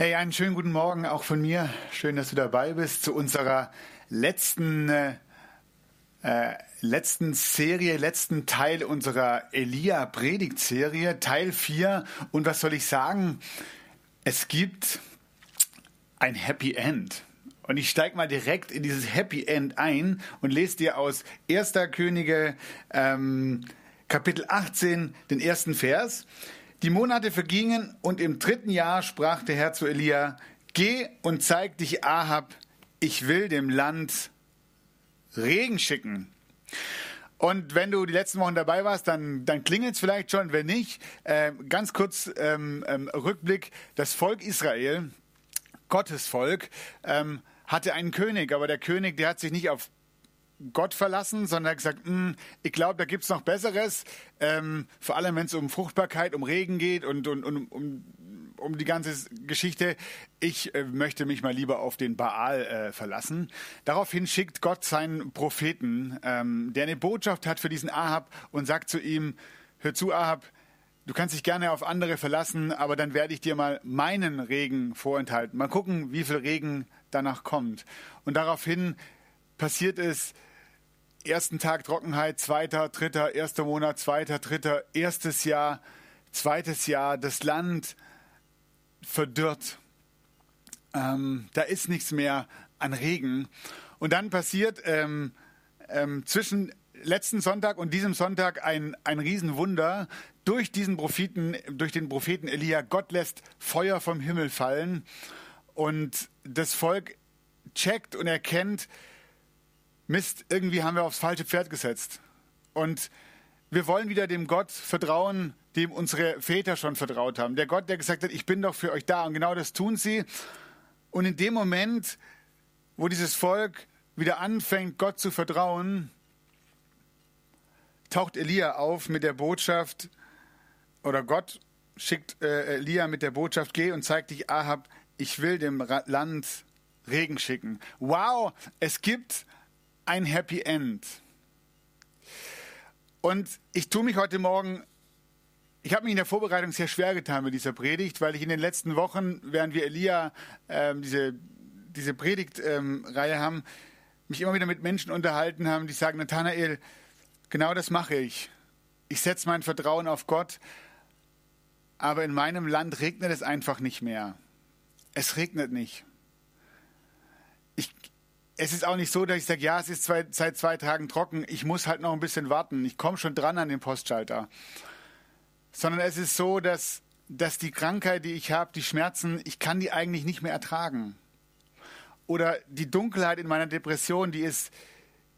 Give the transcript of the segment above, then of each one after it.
Hey, einen schönen guten Morgen auch von mir. Schön, dass du dabei bist zu unserer letzten, äh, äh, letzten Serie, letzten Teil unserer Elia-Predigtserie, Teil 4. Und was soll ich sagen? Es gibt ein Happy End. Und ich steige mal direkt in dieses Happy End ein und lese dir aus 1. Könige ähm, Kapitel 18 den ersten Vers. Die Monate vergingen und im dritten Jahr sprach der Herr zu Elia, Geh und zeig dich Ahab, ich will dem Land Regen schicken. Und wenn du die letzten Wochen dabei warst, dann, dann klingelt es vielleicht schon. Wenn nicht, äh, ganz kurz ähm, ähm, Rückblick. Das Volk Israel, Gottes Volk, ähm, hatte einen König, aber der König, der hat sich nicht auf Gott verlassen, sondern hat gesagt, "Hm, ich glaube, da gibt's noch Besseres, ähm, vor allem wenn es um Fruchtbarkeit, um Regen geht und, und, und um, um die ganze Geschichte. Ich äh, möchte mich mal lieber auf den Baal äh, verlassen. Daraufhin schickt Gott seinen Propheten, ähm, der eine Botschaft hat für diesen Ahab und sagt zu ihm, hör zu Ahab, Du kannst dich gerne auf andere verlassen, aber dann werde ich dir mal meinen Regen vorenthalten. Mal gucken, wie viel Regen danach kommt. Und daraufhin passiert es, ersten Tag Trockenheit, zweiter, dritter, erster Monat, zweiter, dritter, erstes Jahr, zweites Jahr, das Land verdürrt. Ähm, da ist nichts mehr an Regen. Und dann passiert ähm, ähm, zwischen letzten Sonntag und diesem Sonntag ein, ein Riesenwunder. Durch diesen Propheten, durch den Propheten Elia, Gott lässt Feuer vom Himmel fallen und das Volk checkt und erkennt, Mist, irgendwie haben wir aufs falsche Pferd gesetzt. Und wir wollen wieder dem Gott vertrauen, dem unsere Väter schon vertraut haben. Der Gott, der gesagt hat, ich bin doch für euch da. Und genau das tun sie. Und in dem Moment, wo dieses Volk wieder anfängt, Gott zu vertrauen, taucht Elia auf mit der Botschaft, oder Gott schickt äh, Elia mit der Botschaft, geh und zeig dich Ahab, ich will dem Land Regen schicken. Wow, es gibt ein Happy End. Und ich tue mich heute Morgen, ich habe mich in der Vorbereitung sehr schwer getan mit dieser Predigt, weil ich in den letzten Wochen, während wir Elia ähm, diese, diese Predigtreihe ähm, haben, mich immer wieder mit Menschen unterhalten haben, die sagen, Nathanael, genau das mache ich. Ich setze mein Vertrauen auf Gott, aber in meinem Land regnet es einfach nicht mehr. Es regnet nicht. Ich, es ist auch nicht so, dass ich sage, ja, es ist zwei, seit zwei Tagen trocken, ich muss halt noch ein bisschen warten, ich komme schon dran an den Postschalter. Sondern es ist so, dass, dass die Krankheit, die ich habe, die Schmerzen, ich kann die eigentlich nicht mehr ertragen. Oder die Dunkelheit in meiner Depression, die ist,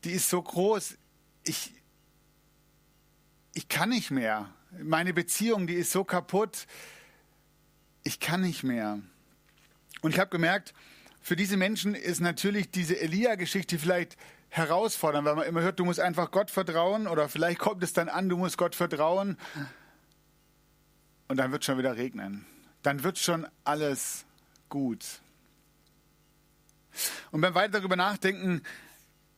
die ist so groß, ich, ich kann nicht mehr. Meine Beziehung, die ist so kaputt, ich kann nicht mehr. Und ich habe gemerkt, für diese Menschen ist natürlich diese Elia-Geschichte vielleicht herausfordernd, weil man immer hört, du musst einfach Gott vertrauen oder vielleicht kommt es dann an, du musst Gott vertrauen und dann wird schon wieder regnen. Dann wird schon alles gut. Und beim weiter darüber nachdenken,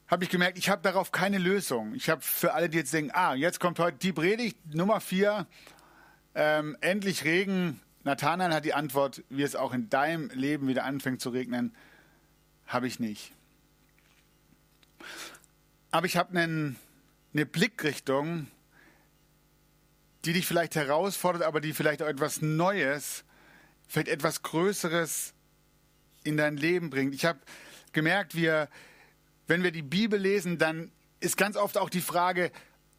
habe ich gemerkt, ich habe darauf keine Lösung. Ich habe für alle, die jetzt denken, ah, jetzt kommt heute die Predigt Nummer vier, ähm, endlich Regen, Nathanael hat die Antwort, wie es auch in deinem Leben wieder anfängt zu regnen, habe ich nicht. Aber ich habe eine Blickrichtung, die dich vielleicht herausfordert, aber die vielleicht auch etwas Neues, vielleicht etwas Größeres in dein Leben bringt. Ich habe gemerkt, wir, wenn wir die Bibel lesen, dann ist ganz oft auch die Frage,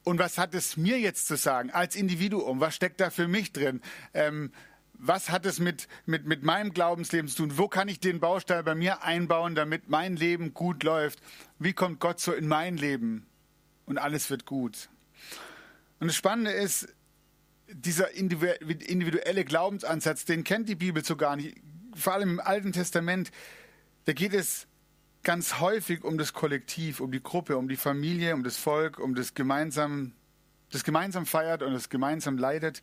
und was hat es mir jetzt zu sagen als Individuum? Was steckt da für mich drin? Ähm, was hat es mit, mit, mit meinem Glaubensleben zu tun? Wo kann ich den Baustein bei mir einbauen, damit mein Leben gut läuft? Wie kommt Gott so in mein Leben? Und alles wird gut. Und das Spannende ist, dieser individuelle Glaubensansatz, den kennt die Bibel so gar nicht. Vor allem im Alten Testament, da geht es ganz häufig um das Kollektiv, um die Gruppe, um die Familie, um das Volk, um das gemeinsam, das gemeinsam feiert und das gemeinsam leidet.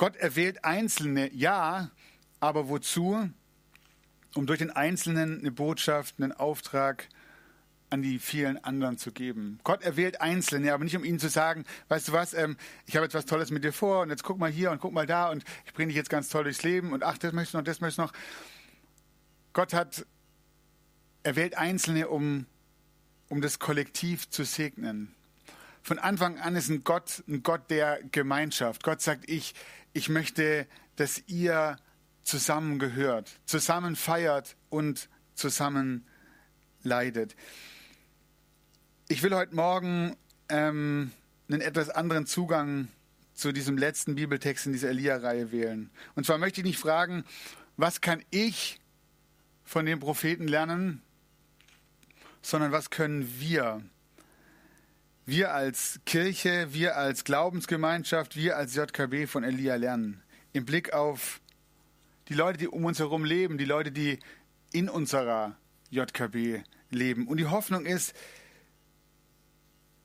Gott erwählt Einzelne, ja, aber wozu? Um durch den Einzelnen eine Botschaft, einen Auftrag an die vielen anderen zu geben. Gott erwählt Einzelne, aber nicht um ihnen zu sagen, weißt du was, ähm, ich habe jetzt was Tolles mit dir vor und jetzt guck mal hier und guck mal da und ich bringe dich jetzt ganz toll durchs Leben und ach, das möchtest du noch, das möchtest du noch. Gott hat er wählt Einzelne, um, um das Kollektiv zu segnen. Von Anfang an ist ein Gott ein Gott der Gemeinschaft. Gott sagt, ich, ich möchte, dass ihr zusammen gehört, zusammen feiert und zusammen leidet. Ich will heute Morgen ähm, einen etwas anderen Zugang zu diesem letzten Bibeltext in dieser Elia-Reihe wählen. Und zwar möchte ich nicht fragen, was kann ich von den Propheten lernen, sondern was können wir, wir als Kirche, wir als Glaubensgemeinschaft, wir als JKB von Elia lernen. Im Blick auf die Leute, die um uns herum leben, die Leute, die in unserer JKB leben. Und die Hoffnung ist,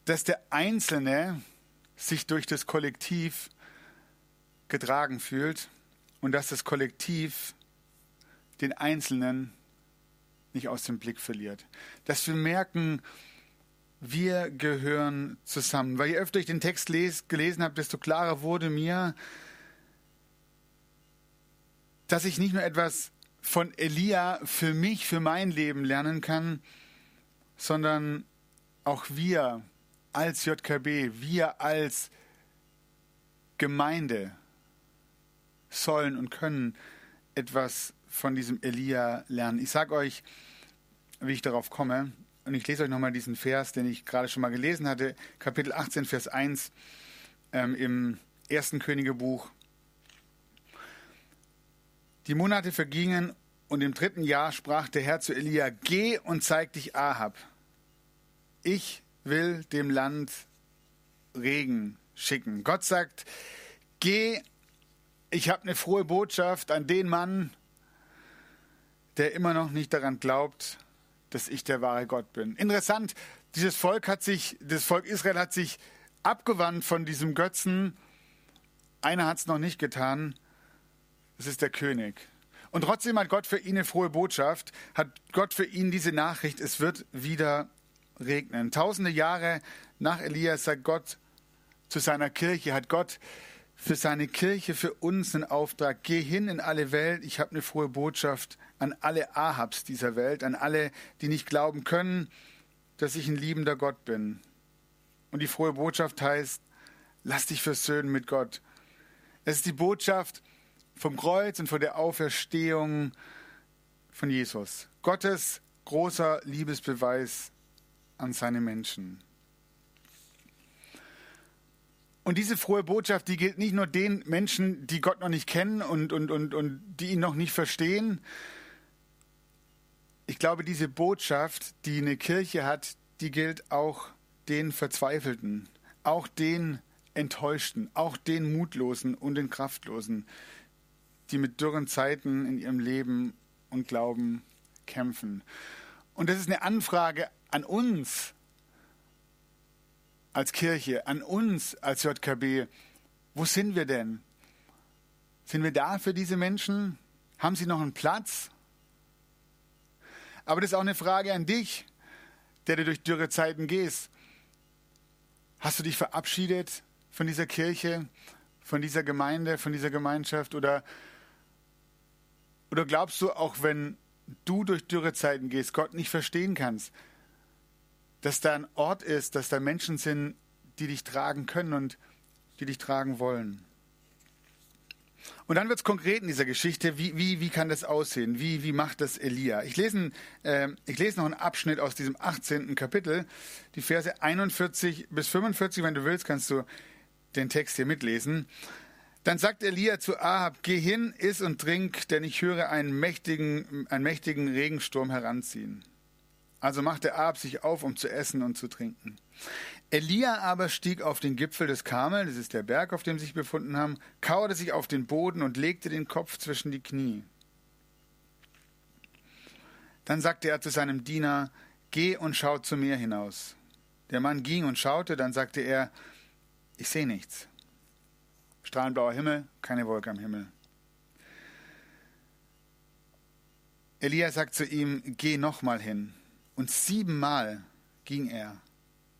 dass der Einzelne sich durch das Kollektiv getragen fühlt und dass das Kollektiv den Einzelnen nicht aus dem Blick verliert. Dass wir merken, wir gehören zusammen. Weil je öfter ich den Text les, gelesen habe, desto klarer wurde mir, dass ich nicht nur etwas von Elia für mich, für mein Leben lernen kann, sondern auch wir als JKB, wir als Gemeinde sollen und können etwas von diesem Elia lernen. Ich sage euch, wie ich darauf komme. Und ich lese euch nochmal diesen Vers, den ich gerade schon mal gelesen hatte, Kapitel 18, Vers 1 ähm, im ersten Königebuch. Die Monate vergingen und im dritten Jahr sprach der Herr zu Elia, geh und zeig dich Ahab. Ich will dem Land Regen schicken. Gott sagt, geh, ich habe eine frohe Botschaft an den Mann, der immer noch nicht daran glaubt, dass ich der wahre Gott bin. Interessant, dieses Volk hat sich, das Volk Israel hat sich abgewandt von diesem Götzen. Einer hat es noch nicht getan. Es ist der König. Und trotzdem hat Gott für ihn eine frohe Botschaft, hat Gott für ihn diese Nachricht, es wird wieder regnen. Tausende Jahre nach Elias sagt Gott zu seiner Kirche, hat Gott für seine Kirche, für uns einen Auftrag. Geh hin in alle Welt, ich habe eine frohe Botschaft an alle Ahabs dieser Welt, an alle, die nicht glauben können, dass ich ein liebender Gott bin. Und die frohe Botschaft heißt, lass dich versöhnen mit Gott. Es ist die Botschaft vom Kreuz und von der Auferstehung von Jesus. Gottes großer Liebesbeweis an seine Menschen. Und diese frohe Botschaft, die gilt nicht nur den Menschen, die Gott noch nicht kennen und, und, und, und die ihn noch nicht verstehen. Ich glaube, diese Botschaft, die eine Kirche hat, die gilt auch den Verzweifelten, auch den Enttäuschten, auch den Mutlosen und den Kraftlosen, die mit dürren Zeiten in ihrem Leben und Glauben kämpfen. Und das ist eine Anfrage an uns, als Kirche, an uns als JKB, wo sind wir denn? Sind wir da für diese Menschen? Haben sie noch einen Platz? Aber das ist auch eine Frage an dich, der du durch dürre Zeiten gehst. Hast du dich verabschiedet von dieser Kirche, von dieser Gemeinde, von dieser Gemeinschaft? Oder, oder glaubst du, auch wenn du durch dürre Zeiten gehst, Gott nicht verstehen kannst, dass da ein Ort ist, dass da Menschen sind, die dich tragen können und die dich tragen wollen. Und dann wird es konkret in dieser Geschichte, wie, wie, wie kann das aussehen? Wie, wie macht das Elia? Ich lese, äh, ich lese noch einen Abschnitt aus diesem 18. Kapitel, die Verse 41 bis 45. Wenn du willst, kannst du den Text hier mitlesen. Dann sagt Elia zu Ahab, geh hin, iss und trink, denn ich höre einen mächtigen, einen mächtigen Regensturm heranziehen. Also machte Ahab sich auf, um zu essen und zu trinken. Elia aber stieg auf den Gipfel des Karmel, das ist der Berg, auf dem sie sich befunden haben, kauerte sich auf den Boden und legte den Kopf zwischen die Knie. Dann sagte er zu seinem Diener, Geh und schau zu mir hinaus. Der Mann ging und schaute, dann sagte er, Ich sehe nichts. Strahlenblauer Himmel, keine Wolke am Himmel. Elia sagt zu ihm, Geh nochmal hin. Und siebenmal ging er.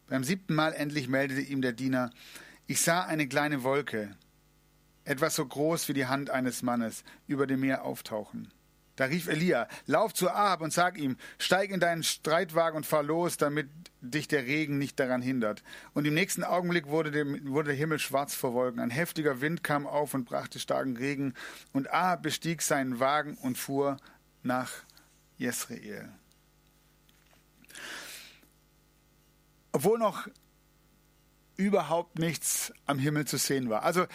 Beim siebten Mal endlich meldete ihm der Diener, ich sah eine kleine Wolke, etwas so groß wie die Hand eines Mannes, über dem Meer auftauchen. Da rief Elia, lauf zu Ahab und sag ihm, steig in deinen Streitwagen und fahr los, damit dich der Regen nicht daran hindert. Und im nächsten Augenblick wurde, dem, wurde der Himmel schwarz vor Wolken. Ein heftiger Wind kam auf und brachte starken Regen. Und Ahab bestieg seinen Wagen und fuhr nach Jesreel. Obwohl noch überhaupt nichts am Himmel zu sehen war. Also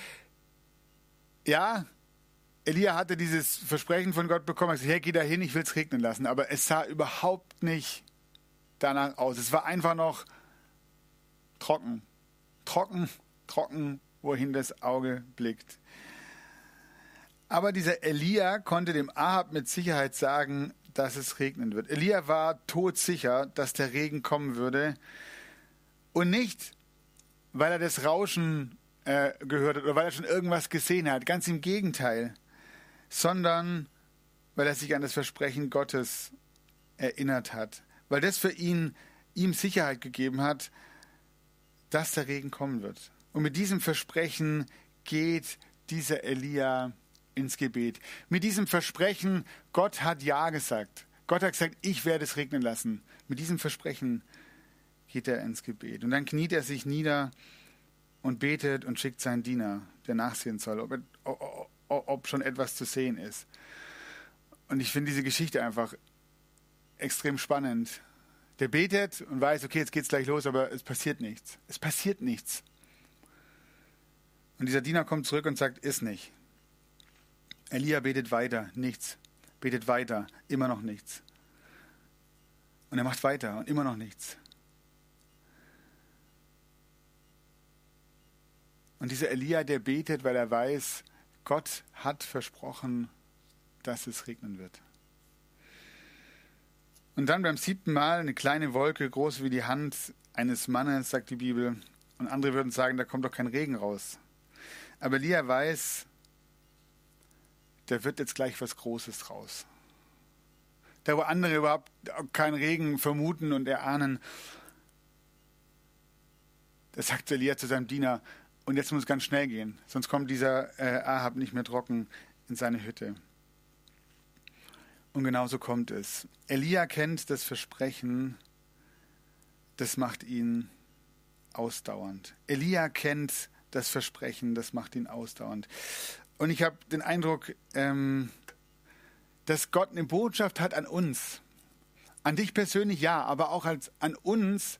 ja, Elia hatte dieses Versprechen von Gott bekommen, er sagte, hey, geh da hin, ich will es regnen lassen, aber es sah überhaupt nicht danach aus. Es war einfach noch trocken, trocken, trocken, wohin das Auge blickt. Aber dieser Elia konnte dem Ahab mit Sicherheit sagen, dass es regnen wird. Elia war todsicher, dass der Regen kommen würde. Und nicht, weil er das Rauschen äh, gehört hat oder weil er schon irgendwas gesehen hat. Ganz im Gegenteil. Sondern weil er sich an das Versprechen Gottes erinnert hat. Weil das für ihn ihm Sicherheit gegeben hat, dass der Regen kommen wird. Und mit diesem Versprechen geht dieser Elia ins Gebet. Mit diesem Versprechen, Gott hat Ja gesagt. Gott hat gesagt, ich werde es regnen lassen. Mit diesem Versprechen geht er ins Gebet. Und dann kniet er sich nieder und betet und schickt seinen Diener, der nachsehen soll, ob, ob schon etwas zu sehen ist. Und ich finde diese Geschichte einfach extrem spannend. Der betet und weiß, okay, jetzt geht's gleich los, aber es passiert nichts. Es passiert nichts. Und dieser Diener kommt zurück und sagt, ist nicht. Elia betet weiter, nichts. Betet weiter, immer noch nichts. Und er macht weiter und immer noch nichts. Und dieser Elia, der betet, weil er weiß, Gott hat versprochen, dass es regnen wird. Und dann beim siebten Mal eine kleine Wolke, groß wie die Hand eines Mannes, sagt die Bibel. Und andere würden sagen, da kommt doch kein Regen raus. Aber Elia weiß, da wird jetzt gleich was Großes raus. Da wo andere überhaupt keinen Regen vermuten und erahnen, da sagt Elia zu seinem Diener, und jetzt muss es ganz schnell gehen, sonst kommt dieser äh, Ahab nicht mehr trocken in seine Hütte. Und genauso kommt es. Elia kennt das Versprechen, das macht ihn ausdauernd. Elia kennt das Versprechen, das macht ihn ausdauernd. Und ich habe den Eindruck, ähm, dass Gott eine Botschaft hat an uns. An dich persönlich ja, aber auch als, an uns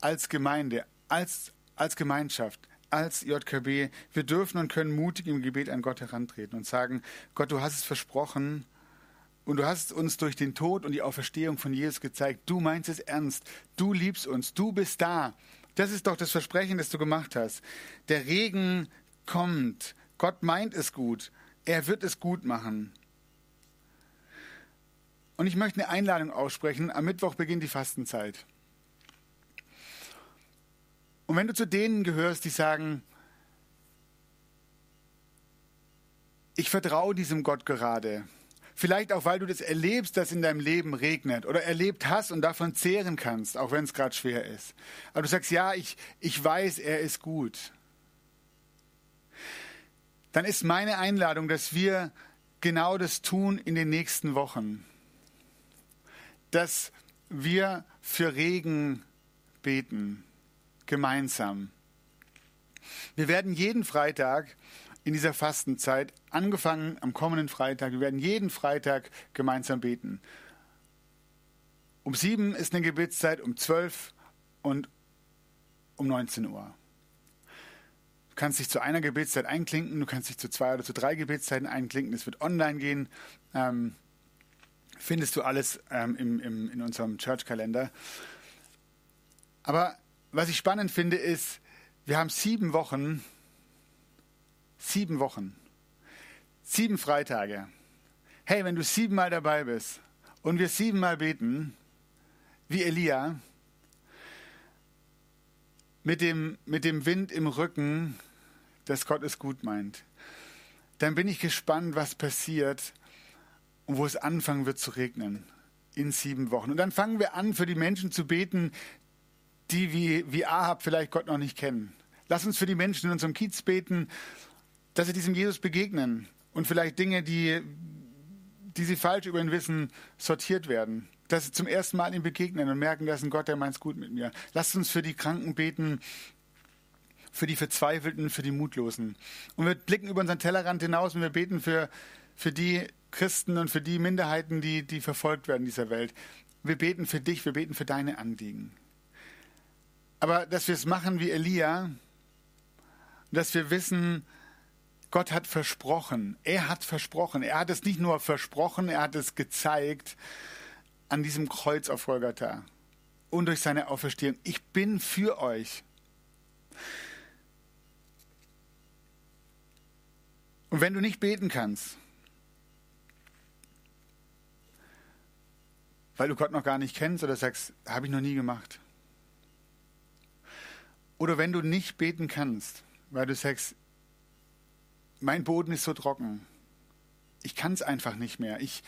als Gemeinde, als als Gemeinschaft, als JKB, wir dürfen und können mutig im Gebet an Gott herantreten und sagen, Gott, du hast es versprochen und du hast uns durch den Tod und die Auferstehung von Jesus gezeigt, du meinst es ernst, du liebst uns, du bist da. Das ist doch das Versprechen, das du gemacht hast. Der Regen kommt, Gott meint es gut, er wird es gut machen. Und ich möchte eine Einladung aussprechen. Am Mittwoch beginnt die Fastenzeit. Und wenn du zu denen gehörst, die sagen, ich vertraue diesem Gott gerade, vielleicht auch, weil du das erlebst, dass in deinem Leben regnet oder erlebt hast und davon zehren kannst, auch wenn es gerade schwer ist. Aber du sagst, ja, ich, ich weiß, er ist gut. Dann ist meine Einladung, dass wir genau das tun in den nächsten Wochen. Dass wir für Regen beten gemeinsam. Wir werden jeden Freitag in dieser Fastenzeit, angefangen am kommenden Freitag, wir werden jeden Freitag gemeinsam beten. Um sieben ist eine Gebetszeit, um zwölf und um 19 Uhr. Du kannst dich zu einer Gebetszeit einklinken, du kannst dich zu zwei oder zu drei Gebetszeiten einklinken. Es wird online gehen. Ähm, findest du alles ähm, im, im, in unserem Church-Kalender. Aber was ich spannend finde, ist, wir haben sieben Wochen, sieben Wochen, sieben Freitage. Hey, wenn du siebenmal dabei bist und wir siebenmal beten, wie Elia, mit dem, mit dem Wind im Rücken, dass Gott es gut meint, dann bin ich gespannt, was passiert und wo es anfangen wird zu regnen in sieben Wochen. Und dann fangen wir an, für die Menschen zu beten, die wie, wie Ahab vielleicht Gott noch nicht kennen. Lass uns für die Menschen in unserem Kiez beten, dass sie diesem Jesus begegnen und vielleicht Dinge, die, die sie falsch über ihn wissen, sortiert werden. Dass sie zum ersten Mal ihm begegnen und merken, das ist ein Gott, der meint es gut mit mir. Lasst uns für die Kranken beten, für die Verzweifelten, für die Mutlosen. Und wir blicken über unseren Tellerrand hinaus und wir beten für, für die Christen und für die Minderheiten, die, die verfolgt werden in dieser Welt. Wir beten für dich, wir beten für deine Anliegen. Aber dass wir es machen wie Elia, dass wir wissen, Gott hat versprochen. Er hat versprochen. Er hat es nicht nur versprochen, er hat es gezeigt an diesem Kreuz auf Golgatha und durch seine Auferstehung. Ich bin für euch. Und wenn du nicht beten kannst, weil du Gott noch gar nicht kennst oder sagst, habe ich noch nie gemacht. Oder wenn du nicht beten kannst, weil du sagst, mein Boden ist so trocken. Ich kann es einfach nicht mehr. Ich,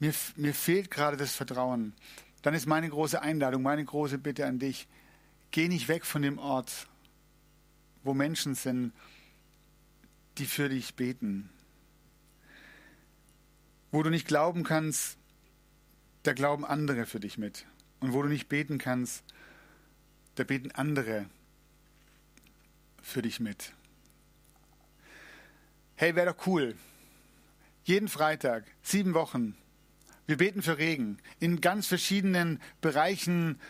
mir, mir fehlt gerade das Vertrauen. Dann ist meine große Einladung, meine große Bitte an dich, geh nicht weg von dem Ort, wo Menschen sind, die für dich beten. Wo du nicht glauben kannst, da glauben andere für dich mit. Und wo du nicht beten kannst, da beten andere für dich mit. Hey, wäre doch cool. Jeden Freitag, sieben Wochen. Wir beten für Regen in ganz verschiedenen Bereichen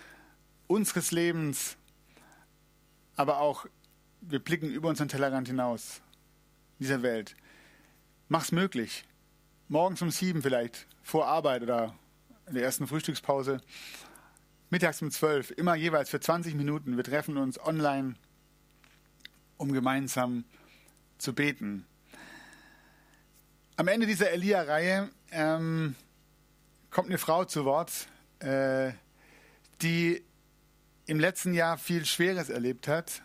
unseres Lebens, aber auch wir blicken über unseren Tellerrand hinaus dieser Welt. Mach's möglich. Morgens um sieben vielleicht, vor Arbeit oder in der ersten Frühstückspause. Mittags um zwölf, immer jeweils für 20 Minuten. Wir treffen uns online, um gemeinsam zu beten. Am Ende dieser Elia-Reihe ähm, kommt eine Frau zu Wort, äh, die im letzten Jahr viel Schweres erlebt hat,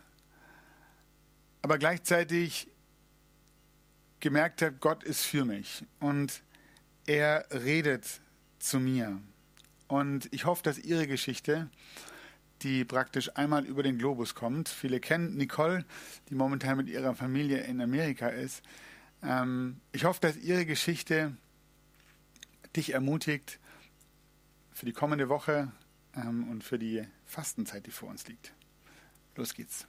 aber gleichzeitig gemerkt hat, Gott ist für mich und er redet zu mir. Und ich hoffe, dass Ihre Geschichte, die praktisch einmal über den Globus kommt, viele kennen Nicole, die momentan mit ihrer Familie in Amerika ist. Ähm, ich hoffe, dass Ihre Geschichte dich ermutigt für die kommende Woche ähm, und für die Fastenzeit, die vor uns liegt. Los geht's.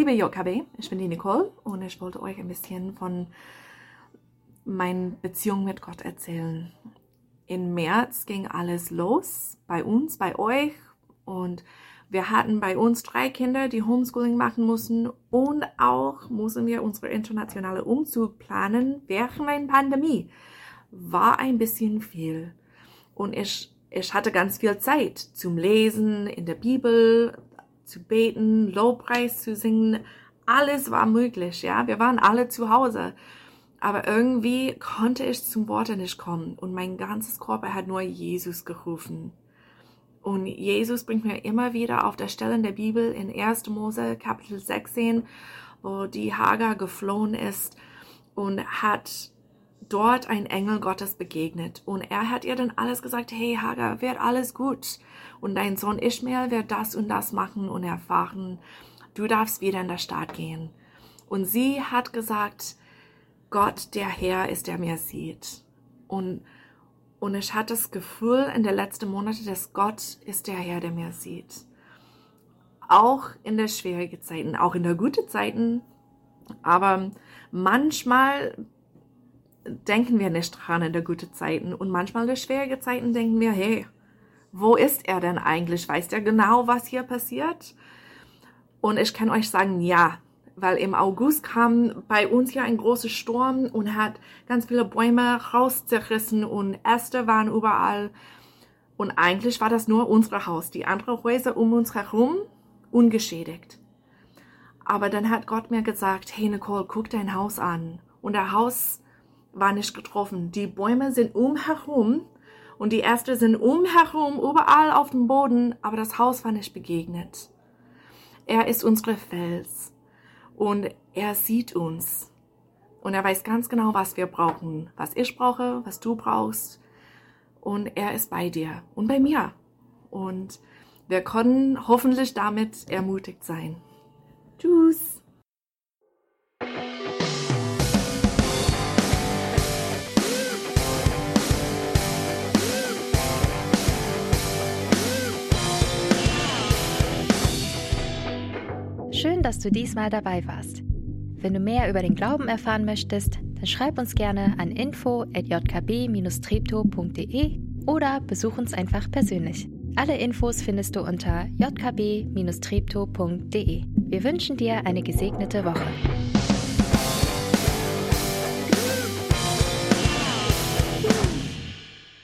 Liebe JKB, ich bin die Nicole und ich wollte euch ein bisschen von meiner Beziehung mit Gott erzählen. Im März ging alles los bei uns, bei euch und wir hatten bei uns drei Kinder, die Homeschooling machen mussten und auch mussten wir unsere internationale Umzug planen während der Pandemie. War ein bisschen viel und ich, ich hatte ganz viel Zeit zum Lesen in der Bibel, zu beten, Lobpreis zu singen, alles war möglich, ja. Wir waren alle zu Hause. Aber irgendwie konnte ich zum Worte nicht kommen und mein ganzes Körper hat nur Jesus gerufen. Und Jesus bringt mir immer wieder auf der Stelle in der Bibel in 1. Mose Kapitel 16, wo die Hagar geflohen ist und hat dort ein Engel Gottes begegnet. Und er hat ihr dann alles gesagt, hey Hagar, wird alles gut und dein Sohn Ishmael wird das und das machen und erfahren, du darfst wieder in der Stadt gehen. Und sie hat gesagt, Gott, der Herr ist, der mir sieht. Und, und ich hatte das Gefühl in den letzten Monaten, dass Gott ist der Herr, der mir sieht. Auch in der schwierigen Zeiten, auch in der guten Zeiten. Aber manchmal denken wir nicht dran in der guten Zeiten und manchmal in der schwierigen Zeiten denken wir, hey, wo ist er denn eigentlich? Weiß er genau, was hier passiert? Und ich kann euch sagen, ja, weil im August kam bei uns hier ein großer Sturm und hat ganz viele Bäume rauszerrissen und Äste waren überall. Und eigentlich war das nur unser Haus, die anderen Häuser um uns herum ungeschädigt. Aber dann hat Gott mir gesagt, hey Nicole, guck dein Haus an. Und der Haus war nicht getroffen. Die Bäume sind umherum und die Äste sind umherum, überall auf dem Boden, aber das Haus war nicht begegnet. Er ist unsere Fels und er sieht uns. Und er weiß ganz genau, was wir brauchen, was ich brauche, was du brauchst. Und er ist bei dir und bei mir. Und wir können hoffentlich damit ermutigt sein. Tschüss. Schön, dass du diesmal dabei warst. Wenn du mehr über den Glauben erfahren möchtest, dann schreib uns gerne an info@jkb-treptow.de oder besuch uns einfach persönlich. Alle Infos findest du unter jkb-treptow.de. Wir wünschen dir eine gesegnete Woche.